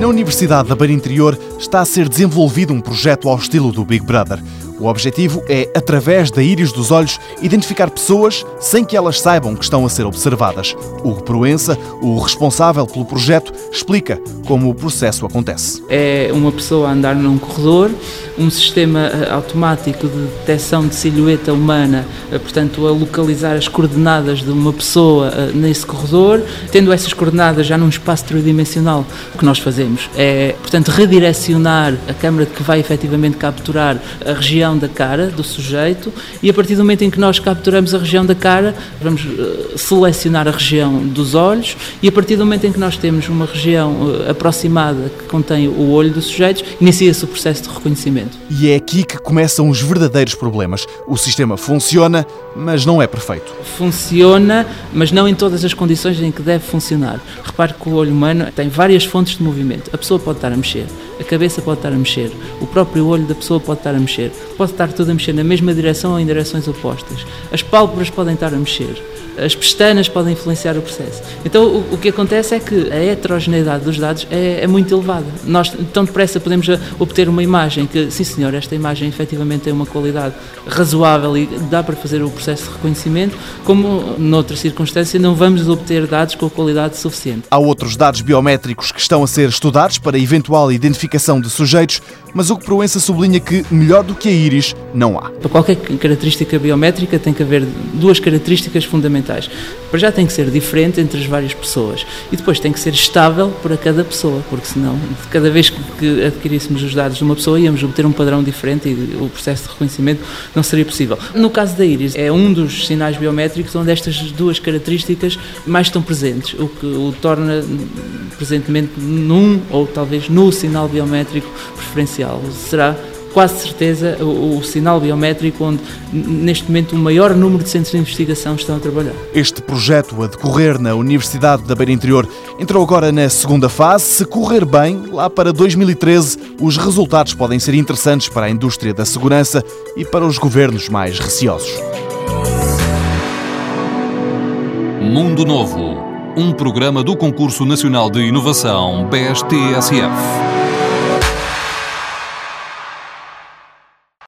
Na Universidade da Beira Interior está a ser desenvolvido um projeto ao estilo do Big Brother. O objetivo é, através da íris dos olhos, identificar pessoas sem que elas saibam que estão a ser observadas. Hugo Proença, o responsável pelo projeto, explica como o processo acontece. É uma pessoa a andar num corredor, um sistema eh, automático de detecção de silhueta humana, eh, portanto, a localizar as coordenadas de uma pessoa eh, nesse corredor, tendo essas coordenadas já num espaço tridimensional, o que nós fazemos é, portanto, redirecionar a câmara que vai efetivamente capturar a região da cara do sujeito e a partir do momento em que nós capturamos a região da cara, vamos selecionar a região dos olhos e a partir do momento em que nós temos uma região aproximada que contém o olho do sujeito, inicia-se o processo de reconhecimento. E é aqui que começam os verdadeiros problemas. O sistema funciona, mas não é perfeito. Funciona, mas não em todas as condições em que deve funcionar. Repare que o olho humano tem várias fontes de movimento. A pessoa pode estar a mexer, a cabeça pode estar a mexer, o próprio olho da pessoa pode estar a mexer, pode estar tudo a mexer na mesma direção ou em direções opostas. As pálpebras podem estar a mexer as pestanas podem influenciar o processo. Então, o, o que acontece é que a heterogeneidade dos dados é, é, muito elevada. Nós, tão depressa, podemos obter uma imagem que, sim senhor, esta imagem efetivamente tem uma qualidade razoável e dá para fazer o processo de reconhecimento, como, noutra circunstância, não vamos obter dados com a qualidade suficiente. Há outros dados biométricos que estão a ser estudados para eventual identificação de sujeitos, mas o que Proença sublinha que, melhor do que a íris, não há. Para qualquer característica biométrica tem que haver duas características fundamentais fundamentais. Para já tem que ser diferente entre as várias pessoas e depois tem que ser estável para cada pessoa, porque senão, cada vez que adquiríssemos os dados de uma pessoa, íamos obter um padrão diferente e o processo de reconhecimento não seria possível. No caso da íris, é um dos sinais biométricos onde estas duas características mais estão presentes, o que o torna presentemente num ou talvez no sinal biométrico preferencial. Será quase certeza o, o, sinal biométrico onde neste momento o maior número de centros de investigação estão a trabalhar. Este projeto a decorrer na Universidade da Beira Interior entrou agora na segunda fase. Se correr bem, lá para 2013, os resultados podem ser interessantes para a indústria da segurança e para os governos mais receosos. Mundo Novo, um programa do Concurso Nacional de Inovação BSTSF.